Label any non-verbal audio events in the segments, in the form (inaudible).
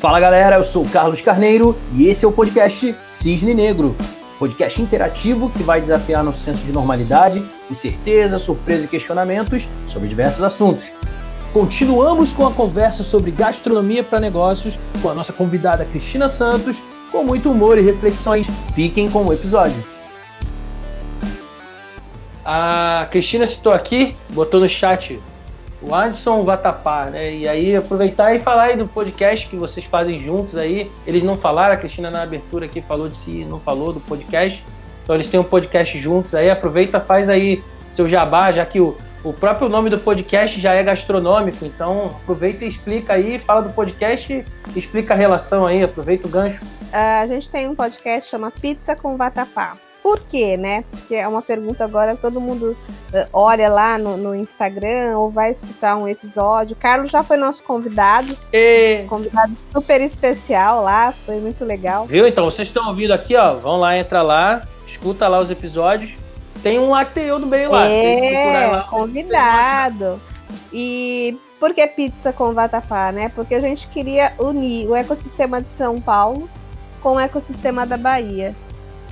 Fala galera, eu sou o Carlos Carneiro e esse é o podcast Cisne Negro, podcast interativo que vai desafiar nosso senso de normalidade, incerteza, surpresa e questionamentos sobre diversos assuntos. Continuamos com a conversa sobre gastronomia para negócios com a nossa convidada Cristina Santos, com muito humor e reflexões. Fiquem com o episódio. A Cristina citou aqui, botou no chat o Anderson Vatapá, né? E aí aproveitar e falar aí do podcast que vocês fazem juntos aí. Eles não falaram, a Cristina na abertura aqui falou de si, não falou do podcast. Então eles têm um podcast juntos aí. Aproveita, faz aí seu jabá, já que o, o próprio nome do podcast já é gastronômico. Então aproveita e explica aí, fala do podcast explica a relação aí, aproveita o gancho. Uh, a gente tem um podcast que chama Pizza com Vatapá. Por quê, né? Porque é uma pergunta agora, todo mundo uh, olha lá no, no, Instagram ou vai escutar um episódio. Carlos já foi nosso convidado. E... Convidado super especial lá, foi muito legal. Viu? Então, vocês estão ouvindo aqui, ó. Vão lá, entra lá, escuta lá os episódios. Tem um ATU no meio lá. É, lá, convidado. E por que pizza com vatapá, né? Porque a gente queria unir o ecossistema de São Paulo com o ecossistema da Bahia.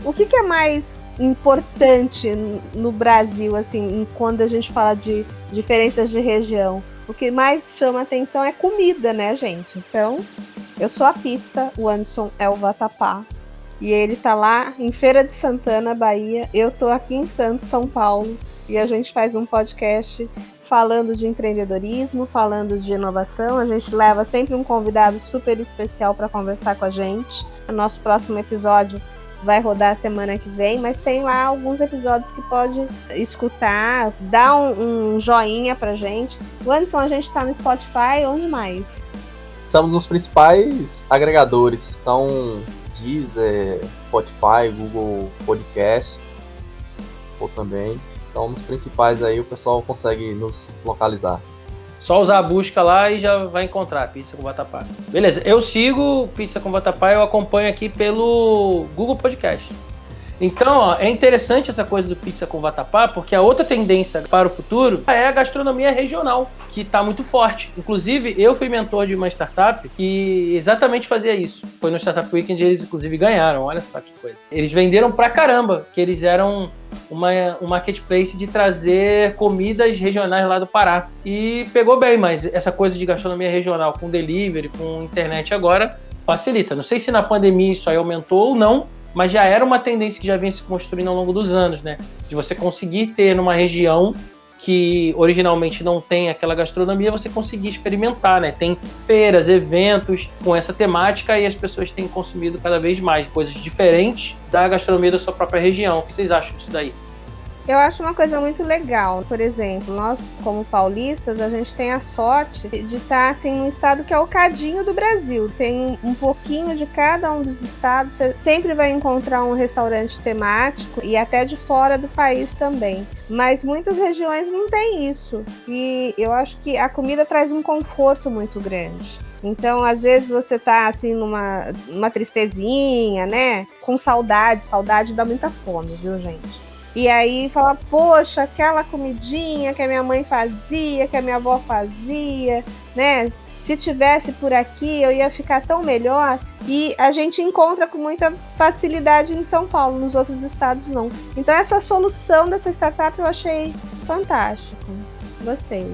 O que, que é mais importante no Brasil, assim, quando a gente fala de diferenças de região? O que mais chama atenção é comida, né, gente? Então, eu sou a pizza, o Anderson é o vatapá. E ele tá lá em Feira de Santana, Bahia. Eu tô aqui em Santos, São Paulo. E a gente faz um podcast falando de empreendedorismo, falando de inovação. A gente leva sempre um convidado super especial para conversar com a gente. O nosso próximo episódio vai rodar semana que vem, mas tem lá alguns episódios que pode escutar, dá um, um joinha pra gente. O Anderson, a gente tá no Spotify, onde mais? Estamos nos principais agregadores, então Deezer, Spotify, Google Podcast, ou também. Então nos principais aí o pessoal consegue nos localizar. Só usar a busca lá e já vai encontrar pizza com vatapá. Beleza, eu sigo pizza com vatapá, eu acompanho aqui pelo Google Podcast. Então, ó, é interessante essa coisa do pizza com vatapá, porque a outra tendência para o futuro é a gastronomia regional, que está muito forte. Inclusive, eu fui mentor de uma startup que exatamente fazia isso. Foi no Startup Weekend eles, inclusive, ganharam. Olha só que coisa. Eles venderam pra caramba, que eles eram uma, um marketplace de trazer comidas regionais lá do Pará. E pegou bem, mas essa coisa de gastronomia regional com delivery, com internet agora, facilita. Não sei se na pandemia isso aí aumentou ou não, mas já era uma tendência que já vinha se construindo ao longo dos anos, né? De você conseguir ter numa região que originalmente não tem aquela gastronomia, você conseguir experimentar, né? Tem feiras, eventos com essa temática e as pessoas têm consumido cada vez mais coisas diferentes da gastronomia da sua própria região. O que vocês acham disso daí? Eu acho uma coisa muito legal. Por exemplo, nós, como paulistas, a gente tem a sorte de estar assim num estado que é o cadinho do Brasil. Tem um pouquinho de cada um dos estados. Você sempre vai encontrar um restaurante temático e até de fora do país também. Mas muitas regiões não tem isso. E eu acho que a comida traz um conforto muito grande. Então, às vezes você tá assim numa, numa tristezinha, né? Com saudade. Saudade dá muita fome, viu, gente? E aí fala, poxa, aquela comidinha que a minha mãe fazia, que a minha avó fazia, né? Se tivesse por aqui, eu ia ficar tão melhor. E a gente encontra com muita facilidade em São Paulo, nos outros estados não. Então essa solução dessa startup eu achei fantástico. Gostei.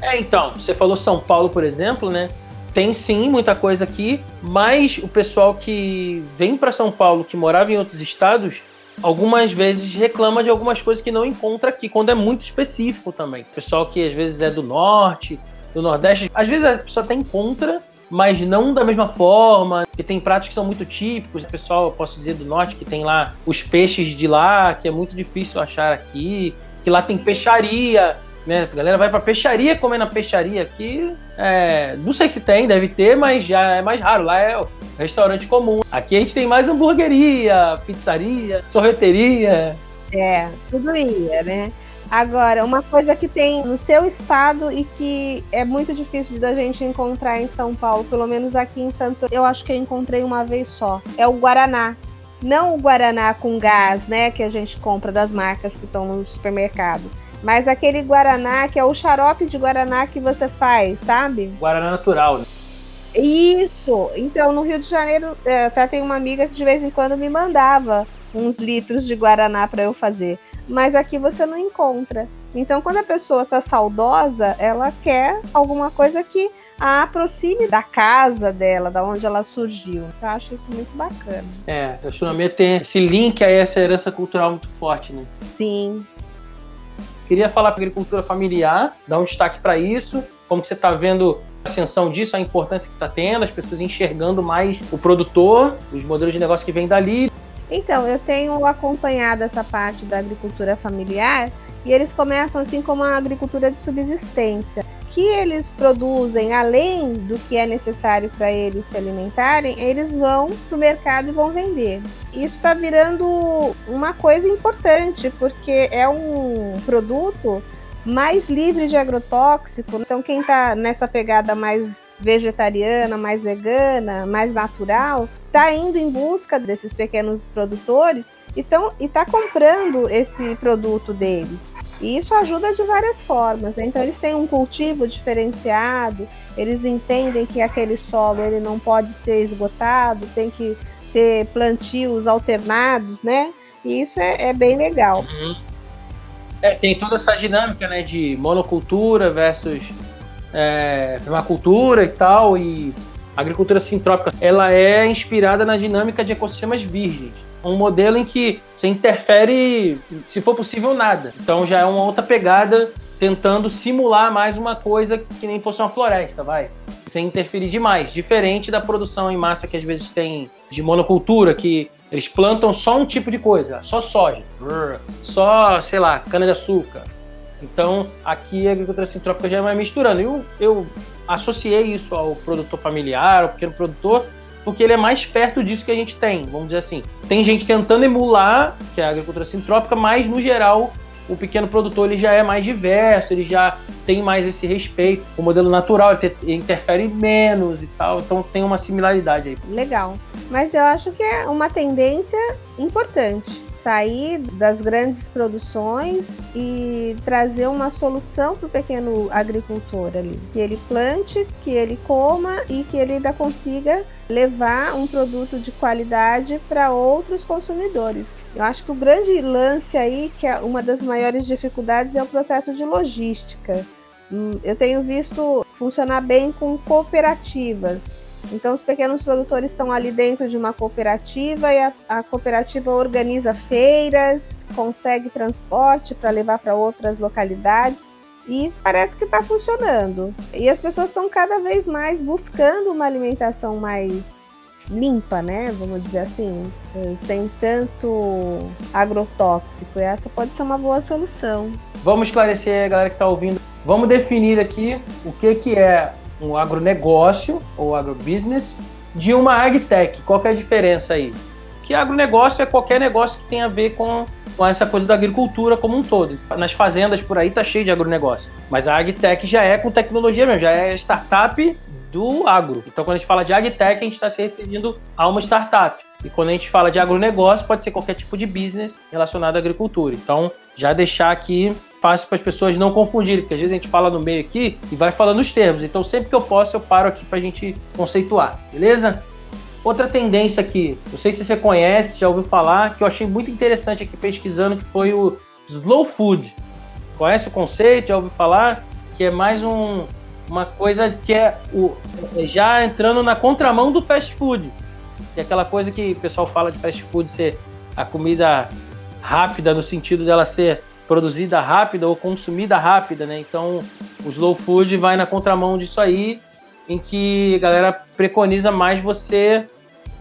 É, então, você falou São Paulo, por exemplo, né? Tem sim muita coisa aqui, mas o pessoal que vem para São Paulo, que morava em outros estados, algumas vezes reclama de algumas coisas que não encontra aqui, quando é muito específico também. pessoal que às vezes é do norte, do nordeste, às vezes a pessoa até encontra, mas não da mesma forma, que tem pratos que são muito típicos. Pessoal, eu posso dizer, do norte, que tem lá os peixes de lá, que é muito difícil achar aqui, que lá tem peixaria, né? A galera vai pra peixaria comer na peixaria aqui. É, não sei se tem, deve ter, mas já é mais raro. Lá é restaurante comum. Aqui a gente tem mais hamburgueria, pizzaria, sorveteria. É, tudo ia, né? Agora, uma coisa que tem no seu estado e que é muito difícil da gente encontrar em São Paulo, pelo menos aqui em Santos, eu acho que eu encontrei uma vez só. É o Guaraná. Não o Guaraná com gás, né, que a gente compra das marcas que estão no supermercado mas aquele guaraná que é o xarope de guaraná que você faz, sabe? Guaraná natural. Né? Isso. Então, no Rio de Janeiro, é, até tem uma amiga que de vez em quando me mandava uns litros de guaraná para eu fazer. Mas aqui você não encontra. Então, quando a pessoa está saudosa, ela quer alguma coisa que a aproxime da casa dela, da onde ela surgiu. Eu acho isso muito bacana. É, a gastronomia tem esse link a essa herança cultural muito forte, né? Sim. Queria falar para agricultura familiar, dar um destaque para isso, como você está vendo a ascensão disso, a importância que está tendo, as pessoas enxergando mais o produtor, os modelos de negócio que vêm dali. Então, eu tenho acompanhado essa parte da agricultura familiar e eles começam assim como a agricultura de subsistência que eles produzem além do que é necessário para eles se alimentarem, eles vão para o mercado e vão vender. Isso está virando uma coisa importante, porque é um produto mais livre de agrotóxico. Então, quem está nessa pegada mais vegetariana, mais vegana, mais natural, está indo em busca desses pequenos produtores e está comprando esse produto deles. E isso ajuda de várias formas, né? Então eles têm um cultivo diferenciado, eles entendem que aquele solo ele não pode ser esgotado, tem que ter plantios alternados, né? E isso é, é bem legal. Uhum. É, tem toda essa dinâmica, né, de monocultura versus é, permacultura e tal, e agricultura sintrópica, ela é inspirada na dinâmica de ecossistemas virgens um modelo em que você interfere, se for possível, nada. Então já é uma outra pegada tentando simular mais uma coisa que nem fosse uma floresta, vai. Sem interferir demais. Diferente da produção em massa que às vezes tem de monocultura, que eles plantam só um tipo de coisa, só soja, só, sei lá, cana-de-açúcar. Então, aqui a agricultura sintrópica já vai misturando. Eu, eu associei isso ao produtor familiar, ao pequeno produtor, porque ele é mais perto disso que a gente tem, vamos dizer assim. Tem gente tentando emular, que é a agricultura sintrópica, mas no geral o pequeno produtor ele já é mais diverso, ele já tem mais esse respeito. O modelo natural ele, interfere menos e tal, então tem uma similaridade aí. Legal. Mas eu acho que é uma tendência importante sair das grandes produções e trazer uma solução para o pequeno agricultor ali. Que ele plante, que ele coma e que ele ainda consiga levar um produto de qualidade para outros consumidores. Eu acho que o grande lance aí, que é uma das maiores dificuldades, é o processo de logística. Hum, eu tenho visto funcionar bem com cooperativas então, os pequenos produtores estão ali dentro de uma cooperativa e a, a cooperativa organiza feiras, consegue transporte para levar para outras localidades e parece que está funcionando. E as pessoas estão cada vez mais buscando uma alimentação mais limpa, né? Vamos dizer assim, sem tanto agrotóxico. E essa pode ser uma boa solução. Vamos esclarecer a galera que está ouvindo. Vamos definir aqui o que, que é um agronegócio ou agrobusiness de uma agtech. Qual é a diferença aí? Que agronegócio é qualquer negócio que tenha a ver com, com essa coisa da agricultura como um todo. Nas fazendas por aí tá cheio de agronegócio. Mas a agtech já é com tecnologia mesmo, já é startup do agro. Então quando a gente fala de agtech, a gente está se referindo a uma startup. E quando a gente fala de agronegócio, pode ser qualquer tipo de business relacionado à agricultura. Então, já deixar aqui fácil para as pessoas não confundirem, porque às vezes a gente fala no meio aqui e vai falando os termos. Então, sempre que eu posso, eu paro aqui para a gente conceituar, beleza? Outra tendência aqui, não sei se você conhece, já ouviu falar, que eu achei muito interessante aqui pesquisando, que foi o slow food. Conhece o conceito? Já ouviu falar? Que é mais um, uma coisa que é o, é já entrando na contramão do fast food. Que é aquela coisa que o pessoal fala de fast food ser a comida rápida no sentido dela ser produzida rápida ou consumida rápida, né? Então, o slow food vai na contramão disso aí, em que a galera preconiza mais você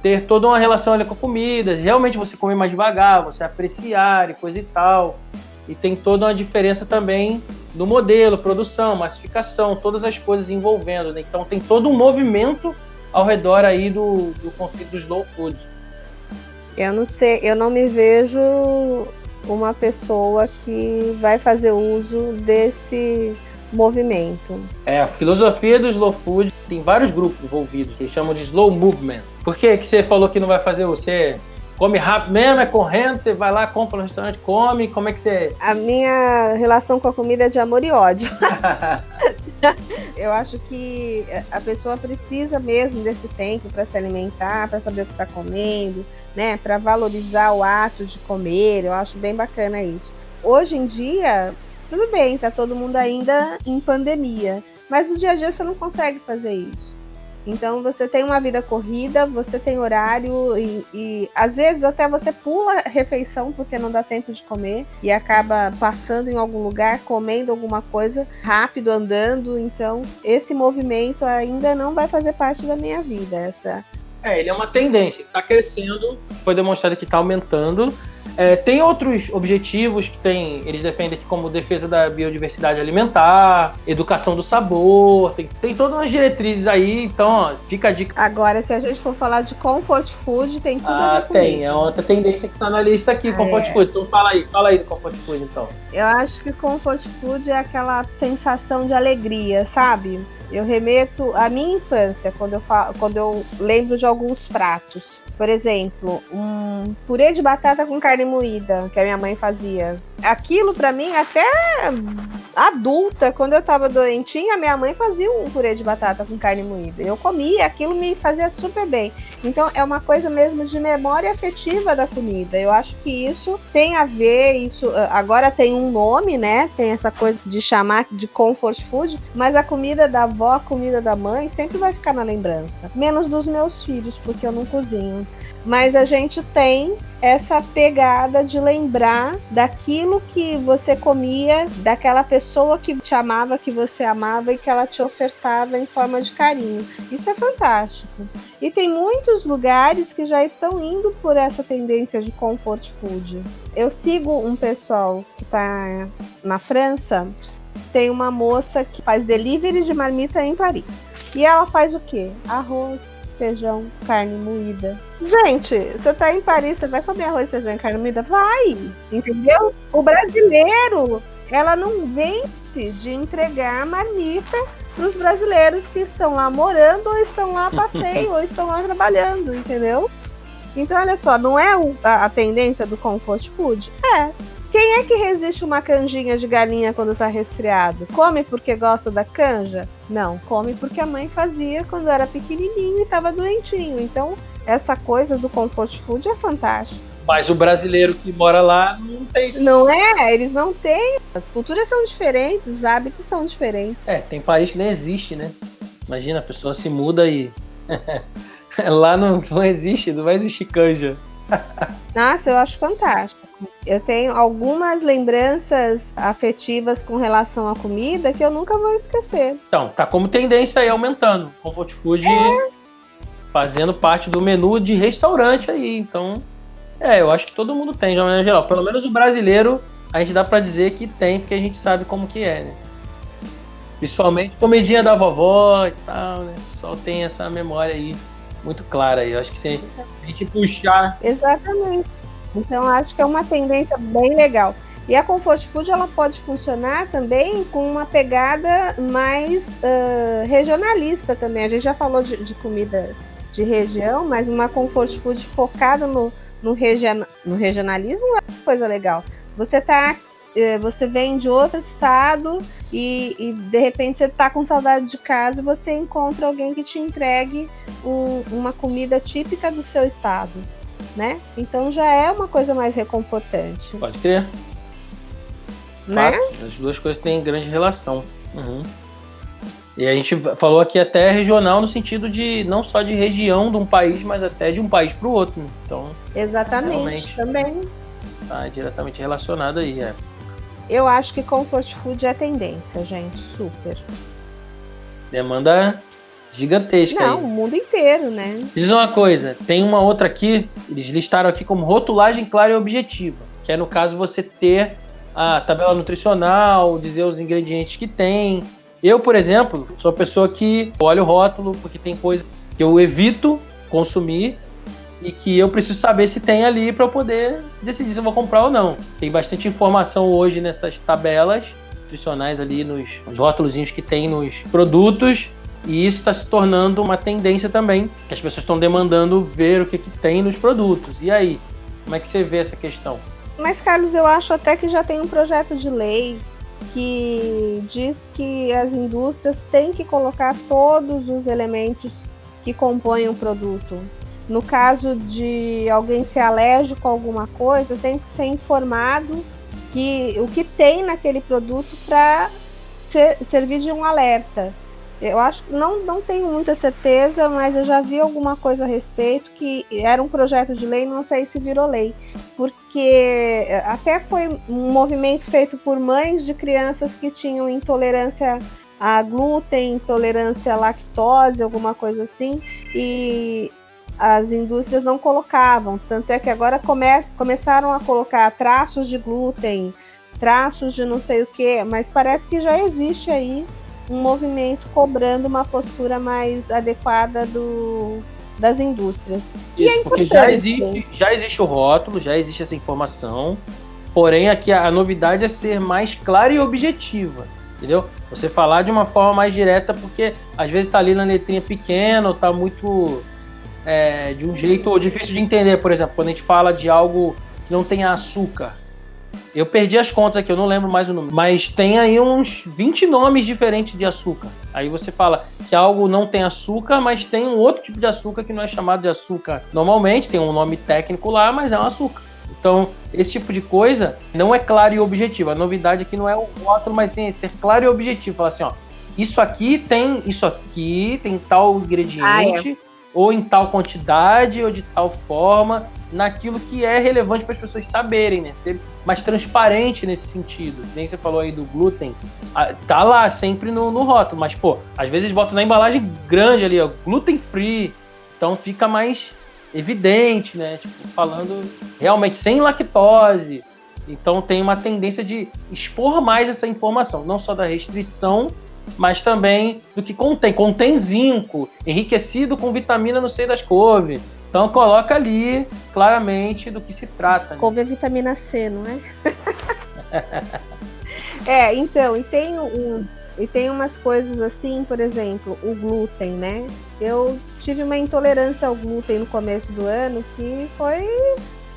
ter toda uma relação ali com a comida, realmente você comer mais devagar, você apreciar e coisa e tal. E tem toda uma diferença também no modelo, produção, massificação, todas as coisas envolvendo, né? Então tem todo um movimento ao redor aí do, do conceito do slow food. Eu não sei, eu não me vejo uma pessoa que vai fazer uso desse movimento. É, a filosofia do slow food tem vários grupos envolvidos, que chamam de slow movement. Por que, que você falou que não vai fazer você come rápido mesmo, é correndo, você vai lá, compra no restaurante, come, como é que você... A minha relação com a comida é de amor e ódio. (laughs) (laughs) eu acho que a pessoa precisa mesmo desse tempo para se alimentar, para saber o que está comendo, né? Para valorizar o ato de comer. Eu acho bem bacana isso. Hoje em dia, tudo bem, tá todo mundo ainda em pandemia, mas no dia a dia você não consegue fazer isso. Então você tem uma vida corrida, você tem horário e, e, às vezes até você pula refeição porque não dá tempo de comer e acaba passando em algum lugar, comendo alguma coisa rápido, andando. Então esse movimento ainda não vai fazer parte da minha vida. Essa é, ele é uma tendência, está crescendo, foi demonstrado que está aumentando. É, tem outros objetivos que tem, eles defendem aqui como defesa da biodiversidade alimentar, educação do sabor, tem, tem todas umas diretrizes aí, então ó, fica a dica. Agora, se a gente for falar de comfort food, tem tudo ah, a ver com tem, é outra tendência que está na lista aqui, comfort é. food. Então fala aí, fala aí do comfort food então. Eu acho que comfort food é aquela sensação de alegria, sabe? Eu remeto à minha infância, quando eu, falo, quando eu lembro de alguns pratos. Por exemplo, um purê de batata com carne moída, que a minha mãe fazia. Aquilo, para mim, até adulta, quando eu tava doentinha, minha mãe fazia um purê de batata com carne moída. Eu comia, aquilo me fazia super bem. Então, é uma coisa mesmo de memória afetiva da comida. Eu acho que isso tem a ver, isso agora tem um nome, né? Tem essa coisa de chamar de comfort food, mas a comida da avó, a comida da mãe, sempre vai ficar na lembrança. Menos dos meus filhos, porque eu não cozinho mas a gente tem essa pegada de lembrar daquilo que você comia, daquela pessoa que te amava, que você amava e que ela te ofertava em forma de carinho. Isso é fantástico. E tem muitos lugares que já estão indo por essa tendência de comfort food. Eu sigo um pessoal que está na França, tem uma moça que faz delivery de marmita em Paris. E ela faz o quê? Arroz, feijão, carne moída. Gente, você tá em Paris, você vai comer arroz, feijão e carne moída? Vai! Entendeu? O brasileiro, ela não vence de entregar marmita para os brasileiros que estão lá morando, ou estão lá a passeio, (laughs) ou estão lá trabalhando, entendeu? Então, olha só, não é a, a tendência do comfort food? É. Quem é que resiste uma canjinha de galinha quando tá resfriado? Come porque gosta da canja? Não, come porque a mãe fazia quando era pequenininho e estava doentinho. Então, essa coisa do comfort food é fantástico. Mas o brasileiro que mora lá não tem. Não é, eles não têm. As culturas são diferentes, os hábitos são diferentes. É, tem país que nem existe, né? Imagina, a pessoa se muda e. (laughs) lá não, não existe, não vai existir canja. Nossa, eu acho fantástico. Eu tenho algumas lembranças afetivas com relação à comida que eu nunca vou esquecer. Então, tá como tendência aí aumentando. Comfort food é. fazendo parte do menu de restaurante aí. Então, é, eu acho que todo mundo tem, de uma maneira geral. Pelo menos o brasileiro, a gente dá para dizer que tem, porque a gente sabe como que é, né? Principalmente comidinha da vovó e tal, né? Só tem essa memória aí muito clara aí. Eu acho que se a gente puxar. Exatamente. Então acho que é uma tendência bem legal. E a comfort food ela pode funcionar também com uma pegada mais uh, regionalista também. A gente já falou de, de, comida de região, mas uma comfort food focada no, no, region, no regionalismo é uma coisa legal. Você tá você vem de outro estado e, e, de repente você está com saudade de casa e você encontra alguém que te entregue um, uma comida típica do seu estado né? Então já é uma coisa mais reconfortante. Pode crer. Né? As duas coisas têm grande relação. Uhum. E a gente falou aqui até regional no sentido de não só de região de um país, mas até de um país para o outro. Então, exatamente, também está diretamente relacionado aí. É. Eu acho que comfort food é tendência, gente, super. Demanda gigantesca. Não, aí. o mundo inteiro, né? Diz uma coisa, tem uma outra aqui, eles listaram aqui como rotulagem clara e objetiva, que é no caso você ter a tabela nutricional, dizer os ingredientes que tem. Eu, por exemplo, sou uma pessoa que olha o rótulo porque tem coisa que eu evito consumir e que eu preciso saber se tem ali para eu poder decidir se eu vou comprar ou não. Tem bastante informação hoje nessas tabelas nutricionais ali nos, nos rótulos que tem nos produtos e isso está se tornando uma tendência também, que as pessoas estão demandando ver o que, que tem nos produtos. E aí, como é que você vê essa questão? Mas, Carlos, eu acho até que já tem um projeto de lei que diz que as indústrias têm que colocar todos os elementos que compõem o produto. No caso de alguém ser alérgico a alguma coisa, tem que ser informado que o que tem naquele produto para ser, servir de um alerta. Eu acho que não, não tenho muita certeza, mas eu já vi alguma coisa a respeito que era um projeto de lei, não sei se virou lei, porque até foi um movimento feito por mães de crianças que tinham intolerância a glúten, intolerância à lactose, alguma coisa assim, e as indústrias não colocavam. Tanto é que agora come começaram a colocar traços de glúten, traços de não sei o que, mas parece que já existe aí um movimento cobrando uma postura mais adequada do, das indústrias. Isso, é porque já existe, já existe o rótulo, já existe essa informação, porém aqui a, a novidade é ser mais clara e objetiva, entendeu? Você falar de uma forma mais direta, porque às vezes tá ali na letrinha pequena, ou tá muito é, de um jeito difícil de entender, por exemplo, quando a gente fala de algo que não tem açúcar, eu perdi as contas aqui, eu não lembro mais o número. Mas tem aí uns 20 nomes diferentes de açúcar. Aí você fala que algo não tem açúcar, mas tem um outro tipo de açúcar que não é chamado de açúcar normalmente, tem um nome técnico lá, mas é um açúcar. Então, esse tipo de coisa não é claro e objetivo. A novidade aqui não é o rótulo, mas sim ser claro e objetivo. Falar assim, ó, isso aqui tem isso aqui, tem tal ingrediente, ah, é. ou em tal quantidade, ou de tal forma naquilo que é relevante para as pessoas saberem, né? Ser mais transparente nesse sentido. Nem você falou aí do glúten, tá lá sempre no, no rótulo, mas pô, às vezes botam na embalagem grande ali, ó, gluten free, então fica mais evidente, né? Tipo, falando realmente sem lactose. Então tem uma tendência de expor mais essa informação, não só da restrição, mas também do que contém. Contém zinco, enriquecido com vitamina no seio das couves então coloca ali claramente do que se trata. Né? Couve é vitamina C, não é? (laughs) é, então, e tem um, e tem umas coisas assim, por exemplo, o glúten, né? Eu tive uma intolerância ao glúten no começo do ano que foi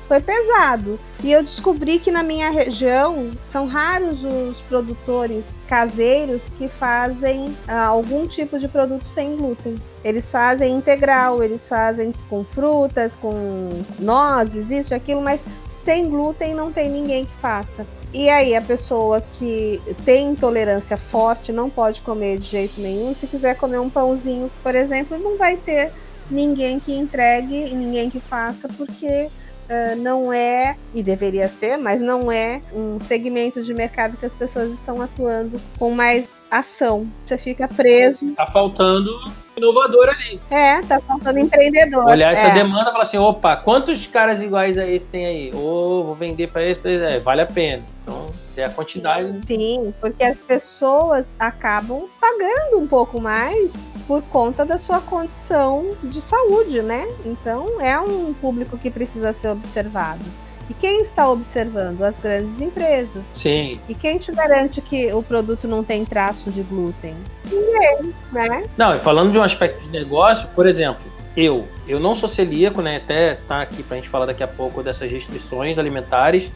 foi pesado. E eu descobri que na minha região são raros os produtores caseiros que fazem ah, algum tipo de produto sem glúten. Eles fazem integral, eles fazem com frutas, com nozes, isso, aquilo, mas sem glúten não tem ninguém que faça. E aí a pessoa que tem intolerância forte não pode comer de jeito nenhum. Se quiser comer um pãozinho, por exemplo, não vai ter ninguém que entregue, ninguém que faça, porque uh, não é, e deveria ser, mas não é um segmento de mercado que as pessoas estão atuando com mais ação. Você fica preso. Tá faltando inovador ali. É, tá faltando empreendedor. Olhar é. essa demanda e falar assim: opa, quantos caras iguais a esse tem aí? Ou oh, vou vender para esse, pra esse. É, vale a pena. Então, é a quantidade. Sim, porque as pessoas acabam pagando um pouco mais por conta da sua condição de saúde, né? Então é um público que precisa ser observado. E quem está observando? As grandes empresas. Sim. E quem te garante que o produto não tem traço de glúten? Ninguém, né? Não, e falando de um aspecto de negócio, por exemplo, eu, eu não sou celíaco, né? Até tá aqui para a gente falar daqui a pouco dessas restrições alimentares.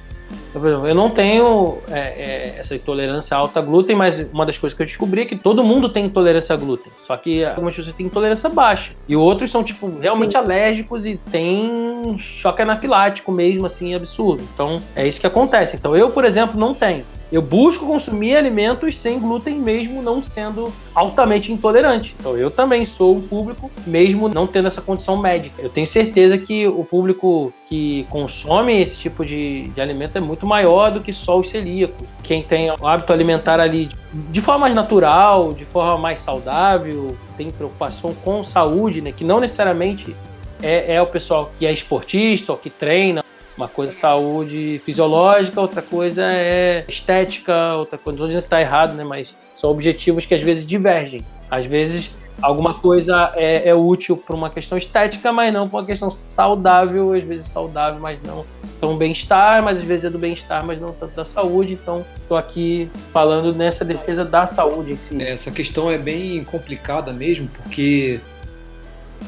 Eu não tenho é, é, essa intolerância alta a glúten, mas uma das coisas que eu descobri é que todo mundo tem intolerância a glúten. Só que algumas pessoas têm intolerância baixa. E outros são, tipo, realmente Sim. alérgicos e tem choque anafilático mesmo, assim, absurdo. Então, é isso que acontece. Então, eu, por exemplo, não tenho. Eu busco consumir alimentos sem glúten, mesmo não sendo altamente intolerante. Então, eu também sou um público, mesmo não tendo essa condição médica. Eu tenho certeza que o público que consome esse tipo de, de alimento é muito maior do que só os celíacos. Quem tem o hábito alimentar ali de forma mais natural, de forma mais saudável, tem preocupação com saúde, né? Que não necessariamente é, é o pessoal que é esportista ou que treina uma coisa é saúde fisiológica, outra coisa é estética, outra coisa. Não estou dizendo que está errado, né? Mas são objetivos que às vezes divergem. Às vezes alguma coisa é, é útil para uma questão estética, mas não para uma questão saudável, às vezes saudável, mas não tão bem-estar, mas às vezes é do bem-estar, mas não tanto da saúde. Então, estou aqui falando nessa defesa da saúde em si. Essa questão é bem complicada mesmo, porque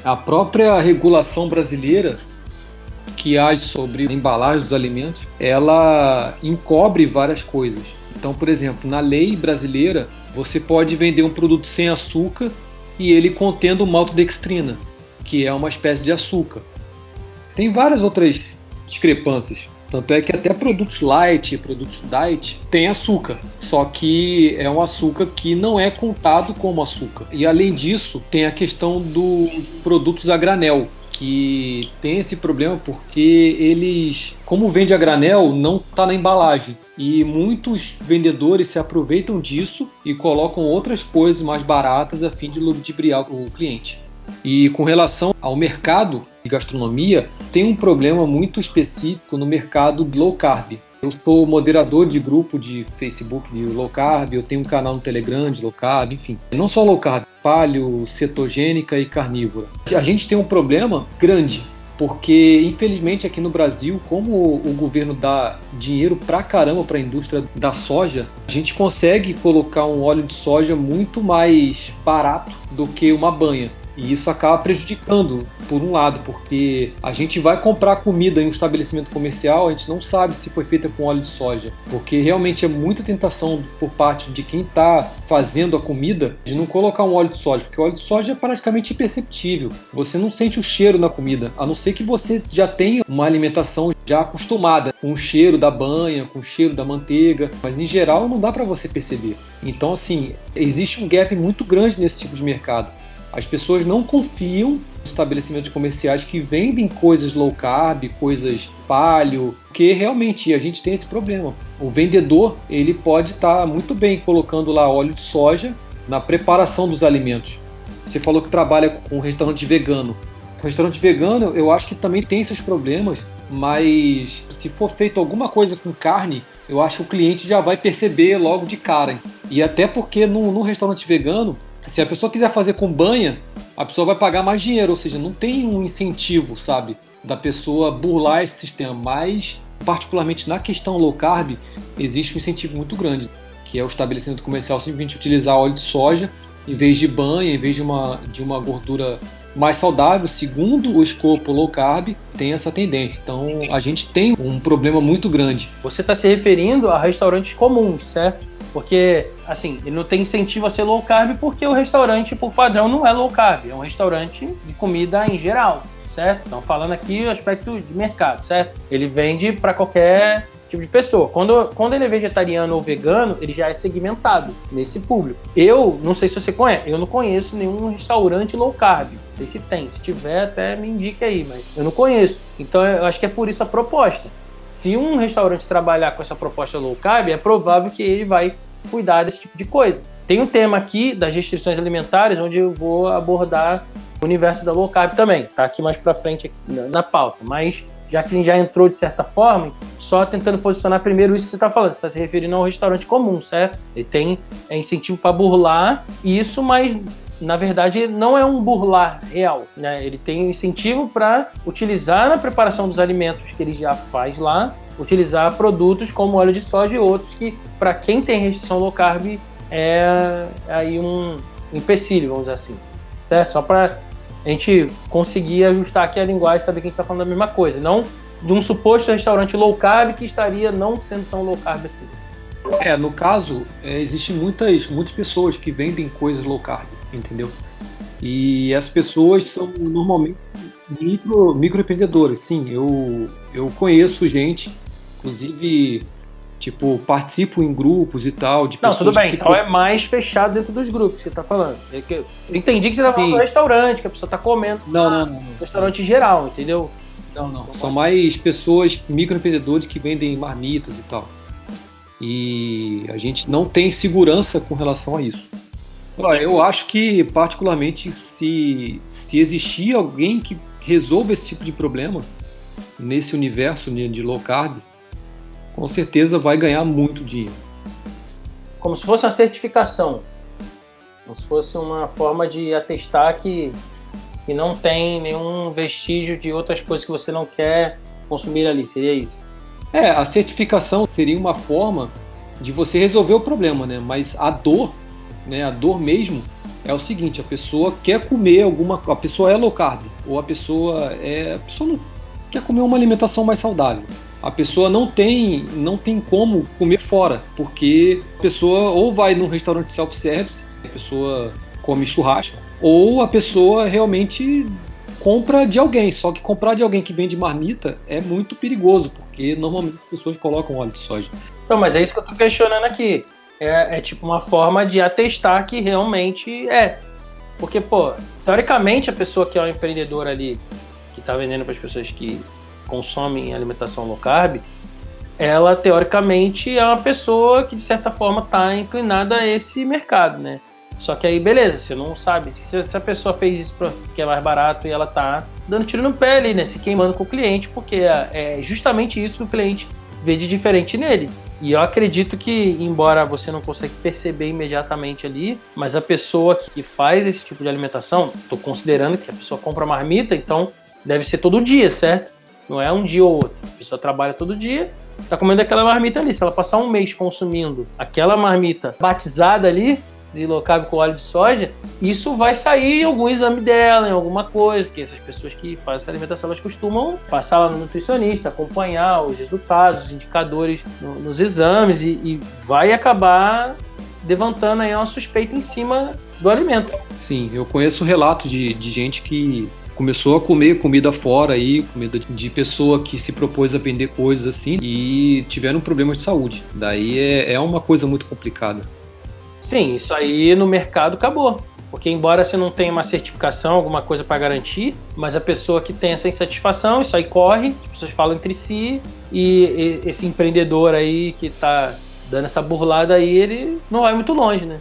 a própria regulação brasileira que age sobre a embalagem dos alimentos, ela encobre várias coisas. Então, por exemplo, na lei brasileira, você pode vender um produto sem açúcar e ele contendo maltodextrina, que é uma espécie de açúcar. Tem várias outras discrepâncias. Tanto é que até produtos light, produtos diet, tem açúcar. Só que é um açúcar que não é contado como açúcar. E além disso, tem a questão dos produtos a granel, que tem esse problema porque eles, como vende a granel, não está na embalagem. E muitos vendedores se aproveitam disso e colocam outras coisas mais baratas a fim de ludibriar o cliente. E com relação ao mercado de gastronomia, tem um problema muito específico no mercado low carb. Eu sou moderador de grupo de Facebook de low carb, eu tenho um canal no Telegram de low carb, enfim. Não só low carb, paleo, cetogênica e carnívora. A gente tem um problema grande, porque infelizmente aqui no Brasil, como o governo dá dinheiro pra caramba para a indústria da soja, a gente consegue colocar um óleo de soja muito mais barato do que uma banha. E isso acaba prejudicando, por um lado, porque a gente vai comprar comida em um estabelecimento comercial, a gente não sabe se foi feita com óleo de soja, porque realmente é muita tentação por parte de quem está fazendo a comida de não colocar um óleo de soja, porque o óleo de soja é praticamente imperceptível. Você não sente o cheiro na comida, a não ser que você já tenha uma alimentação já acostumada com o cheiro da banha, com o cheiro da manteiga, mas em geral não dá para você perceber. Então, assim, existe um gap muito grande nesse tipo de mercado. As pessoas não confiam nos estabelecimentos comerciais que vendem coisas low carb, coisas paleo, porque realmente a gente tem esse problema. O vendedor ele pode estar tá muito bem colocando lá óleo de soja na preparação dos alimentos. Você falou que trabalha com um restaurante vegano. O restaurante vegano, eu acho que também tem esses problemas, mas se for feito alguma coisa com carne, eu acho que o cliente já vai perceber logo de cara. E até porque no, no restaurante vegano, se a pessoa quiser fazer com banha, a pessoa vai pagar mais dinheiro, ou seja, não tem um incentivo, sabe, da pessoa burlar esse sistema. Mas, particularmente na questão low carb, existe um incentivo muito grande, que é o estabelecimento comercial simplesmente utilizar óleo de soja em vez de banha, em vez de uma, de uma gordura mais saudável, segundo o escopo low carb, tem essa tendência. Então a gente tem um problema muito grande. Você está se referindo a restaurantes comuns, certo? Porque, assim, ele não tem incentivo a ser low carb porque o restaurante, por padrão, não é low carb. É um restaurante de comida em geral, certo? Então, falando aqui o aspecto de mercado, certo? Ele vende para qualquer tipo de pessoa. Quando, quando ele é vegetariano ou vegano, ele já é segmentado nesse público. Eu, não sei se você conhece, eu não conheço nenhum restaurante low carb. Não sei se tem. Se tiver, até me indique aí, mas eu não conheço. Então, eu acho que é por isso a proposta se um restaurante trabalhar com essa proposta low carb, é provável que ele vai cuidar desse tipo de coisa. Tem um tema aqui das restrições alimentares, onde eu vou abordar o universo da low carb também. Tá aqui mais para frente aqui na, pauta. Mas já que a gente já entrou de certa forma, só tentando posicionar primeiro isso que você está falando. Você está se referindo a um restaurante comum, certo? Ele tem é, incentivo para burlar isso, mas na verdade, não é um burlar real. Né? Ele tem incentivo para utilizar na preparação dos alimentos que ele já faz lá, utilizar produtos como óleo de soja e outros que, para quem tem restrição low carb, é aí um empecilho, vamos dizer assim. Certo? Só para a gente conseguir ajustar aqui a linguagem e saber que a gente está falando da mesma coisa. Não de um suposto restaurante low carb que estaria não sendo tão low carb assim. É, no caso, é, existem muitas, muitas pessoas que vendem coisas low carb entendeu? E as pessoas são normalmente micro, microempreendedores. Sim, eu, eu conheço gente, inclusive, tipo, participo em grupos e tal. De Não, tudo bem, então é mais fechado dentro dos grupos que você tá falando. É eu entendi que você tá falando do restaurante, que a pessoa tá comendo. Não, não, não. Restaurante geral, entendeu? Não, não. Então, são mais pessoas, microempreendedores que vendem marmitas e tal. E a gente não tem segurança com relação a isso. Eu acho que, particularmente, se, se existir alguém que resolva esse tipo de problema nesse universo de low carb, com certeza vai ganhar muito dinheiro. Como se fosse uma certificação. Como se fosse uma forma de atestar que, que não tem nenhum vestígio de outras coisas que você não quer consumir ali. Seria isso? É, a certificação seria uma forma de você resolver o problema, né? Mas a dor né, a dor mesmo, é o seguinte, a pessoa quer comer alguma, a pessoa é low carb ou a pessoa é, a pessoa não quer comer uma alimentação mais saudável. a pessoa não tem, não tem como comer fora, porque a pessoa ou vai num restaurante self-service, a pessoa come churrasco, ou a pessoa realmente compra de alguém. Só que comprar de alguém que vende marmita é muito perigoso, porque normalmente as pessoas colocam óleo de soja. Não, mas é isso que eu tô questionando aqui. É, é tipo uma forma de atestar que realmente é. Porque, pô, teoricamente a pessoa que é um empreendedor ali, que tá vendendo para as pessoas que consomem alimentação low carb, ela teoricamente é uma pessoa que de certa forma está inclinada a esse mercado, né? Só que aí, beleza, você não sabe se, se a pessoa fez isso porque é mais barato e ela tá dando tiro no pé ali, né? Se queimando com o cliente, porque é, é justamente isso que o cliente vê de diferente nele. E eu acredito que, embora você não consiga perceber imediatamente ali, mas a pessoa que faz esse tipo de alimentação, estou considerando que a pessoa compra marmita, então deve ser todo dia, certo? Não é um dia ou outro. A pessoa trabalha todo dia, tá comendo aquela marmita ali. Se ela passar um mês consumindo aquela marmita batizada ali, de low carb com óleo de soja, isso vai sair em algum exame dela, em alguma coisa, porque essas pessoas que fazem essa alimentação, elas costumam passar lá no nutricionista, acompanhar os resultados, os indicadores no, nos exames e, e, vai acabar levantando aí uma suspeita em cima do alimento. Sim, eu conheço relatos de, de gente que começou a comer comida fora aí, comida de pessoa que se propôs a vender coisas assim e tiveram problemas de saúde. Daí é, é uma coisa muito complicada. Sim, isso aí no mercado acabou. Porque embora você não tenha uma certificação, alguma coisa para garantir, mas a pessoa que tem essa insatisfação, isso aí corre, as pessoas falam entre si, e esse empreendedor aí que está dando essa burlada aí, ele não vai muito longe, né?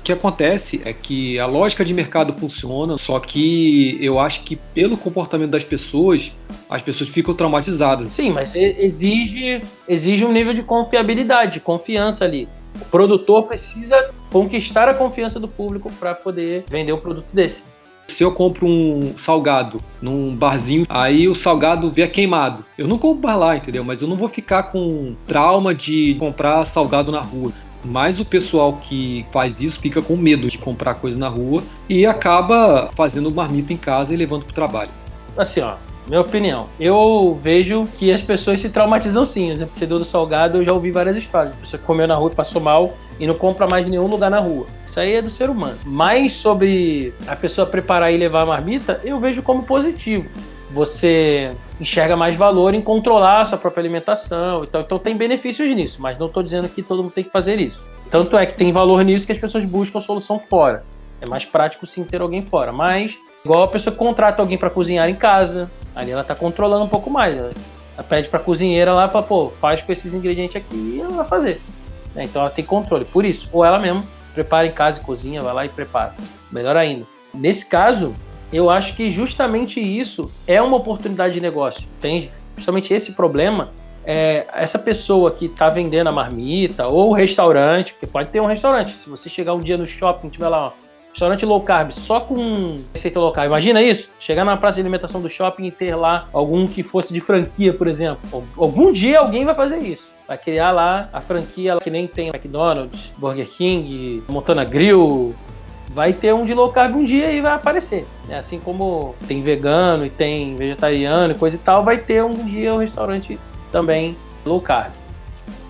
O que acontece é que a lógica de mercado funciona, só que eu acho que pelo comportamento das pessoas, as pessoas ficam traumatizadas. Sim, mas exige, exige um nível de confiabilidade, de confiança ali. O produtor precisa conquistar a confiança do público para poder vender um produto desse. Se eu compro um salgado num barzinho, aí o salgado vier queimado. Eu não compro lá, entendeu? Mas eu não vou ficar com trauma de comprar salgado na rua. Mas o pessoal que faz isso fica com medo de comprar coisa na rua e acaba fazendo marmita em casa e levando para o trabalho. Assim, ó, minha opinião. Eu vejo que as pessoas se traumatizam sim. Exemplo do salgado, eu já ouvi várias histórias. A pessoa comeu na rua e passou mal e não compra mais nenhum lugar na rua. Isso aí é do ser humano. Mas sobre a pessoa preparar e levar a marmita, eu vejo como positivo. Você enxerga mais valor em controlar a sua própria alimentação. Então, então tem benefícios nisso, mas não estou dizendo que todo mundo tem que fazer isso. Tanto é que tem valor nisso que as pessoas buscam solução fora. É mais prático sim ter alguém fora. Mas, igual a pessoa que contrata alguém para cozinhar em casa, ali ela está controlando um pouco mais. Ela pede para a cozinheira lá, fala, pô, faz com esses ingredientes aqui e ela vai fazer. Né? Então ela tem controle. Por isso, ou ela mesmo prepara em casa e cozinha, vai lá e prepara. Melhor ainda. Nesse caso, eu acho que justamente isso é uma oportunidade de negócio, entende? Justamente esse problema é essa pessoa que está vendendo a marmita ou o restaurante, porque pode ter um restaurante. Se você chegar um dia no shopping, tiver lá, ó, restaurante low carb só com receita low carb. Imagina isso? Chegar na praça de alimentação do shopping e ter lá algum que fosse de franquia, por exemplo. Algum dia alguém vai fazer isso. Vai criar lá a franquia que nem tem McDonald's, Burger King, Montana Grill, vai ter um de low carb um dia e vai aparecer. Né? Assim como tem vegano e tem vegetariano e coisa e tal, vai ter um dia um restaurante também low carb.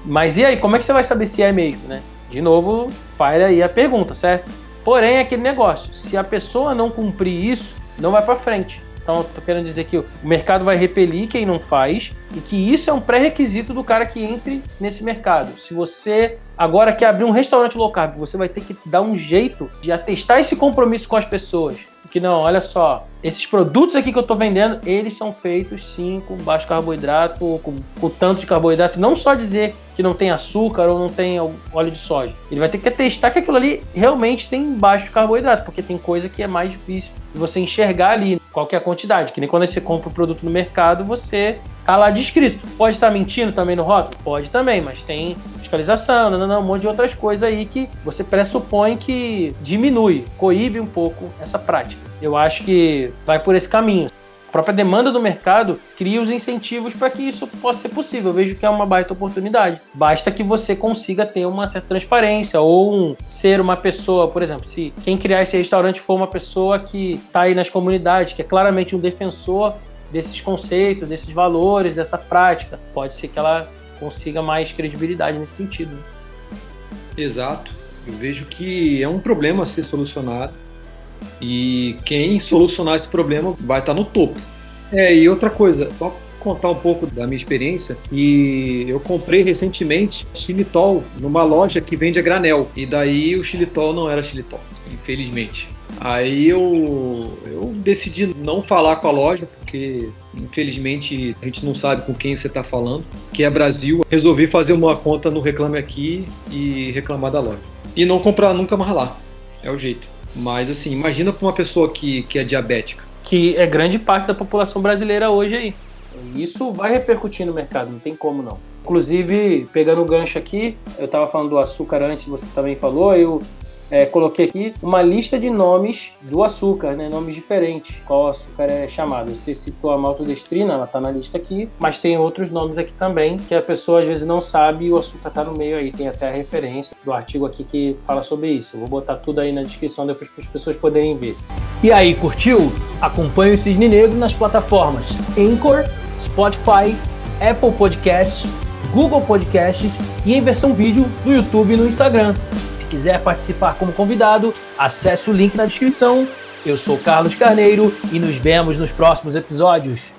Mas e aí, como é que você vai saber se é mesmo, né? De novo, para aí a pergunta, certo? Porém, é aquele negócio, se a pessoa não cumprir isso, não vai para frente. Então, eu tô querendo dizer que o mercado vai repelir quem não faz e que isso é um pré-requisito do cara que entre nesse mercado. Se você agora quer abrir um restaurante low carb, você vai ter que dar um jeito de atestar esse compromisso com as pessoas. Que não, olha só, esses produtos aqui que eu estou vendendo, eles são feitos sim com baixo carboidrato com, com tanto de carboidrato. Não só dizer que não tem açúcar ou não tem óleo de soja. Ele vai ter que testar que aquilo ali realmente tem baixo carboidrato, porque tem coisa que é mais difícil você enxergar ali qual é a quantidade. Que nem quando você compra o um produto no mercado, você tá lá descrito. Pode estar mentindo também no rótulo? Pode também, mas tem fiscalização, não, não, não, um monte de outras coisas aí que você pressupõe que diminui, coíbe um pouco essa prática. Eu acho que vai por esse caminho. A própria demanda do mercado cria os incentivos para que isso possa ser possível. Eu vejo que é uma baita oportunidade. Basta que você consiga ter uma certa transparência ou um, ser uma pessoa, por exemplo, se quem criar esse restaurante for uma pessoa que está aí nas comunidades, que é claramente um defensor desses conceitos, desses valores, dessa prática. Pode ser que ela consiga mais credibilidade nesse sentido. Exato. Eu vejo que é um problema a ser solucionado e quem solucionar esse problema vai estar no topo. É, e outra coisa, só contar um pouco da minha experiência. E eu comprei recentemente xilitol numa loja que vende a granel. E daí o xilitol não era xilitol, infelizmente. Aí eu, eu decidi não falar com a loja, porque infelizmente a gente não sabe com quem você está falando, que é Brasil. Resolvi fazer uma conta no Reclame Aqui e reclamar da loja. E não comprar nunca mais lá. É o jeito. Mas assim, imagina para uma pessoa que, que é diabética. Que é grande parte da população brasileira hoje aí. Isso vai repercutir no mercado, não tem como não. Inclusive, pegando o gancho aqui, eu estava falando do açúcar antes, você também falou, eu é, coloquei aqui uma lista de nomes do açúcar, né? Nomes diferentes, qual açúcar é chamado. Você citou a maltodestrina, ela está na lista aqui, mas tem outros nomes aqui também que a pessoa às vezes não sabe e o açúcar está no meio aí. Tem até a referência do artigo aqui que fala sobre isso. Eu vou botar tudo aí na descrição depois para as pessoas poderem ver. E aí, curtiu? Acompanhe o Cisne Negro nas plataformas Anchor, Spotify, Apple Podcasts, Google Podcasts e em versão vídeo no YouTube e no Instagram quiser participar como convidado, acesse o link na descrição. Eu sou Carlos Carneiro e nos vemos nos próximos episódios.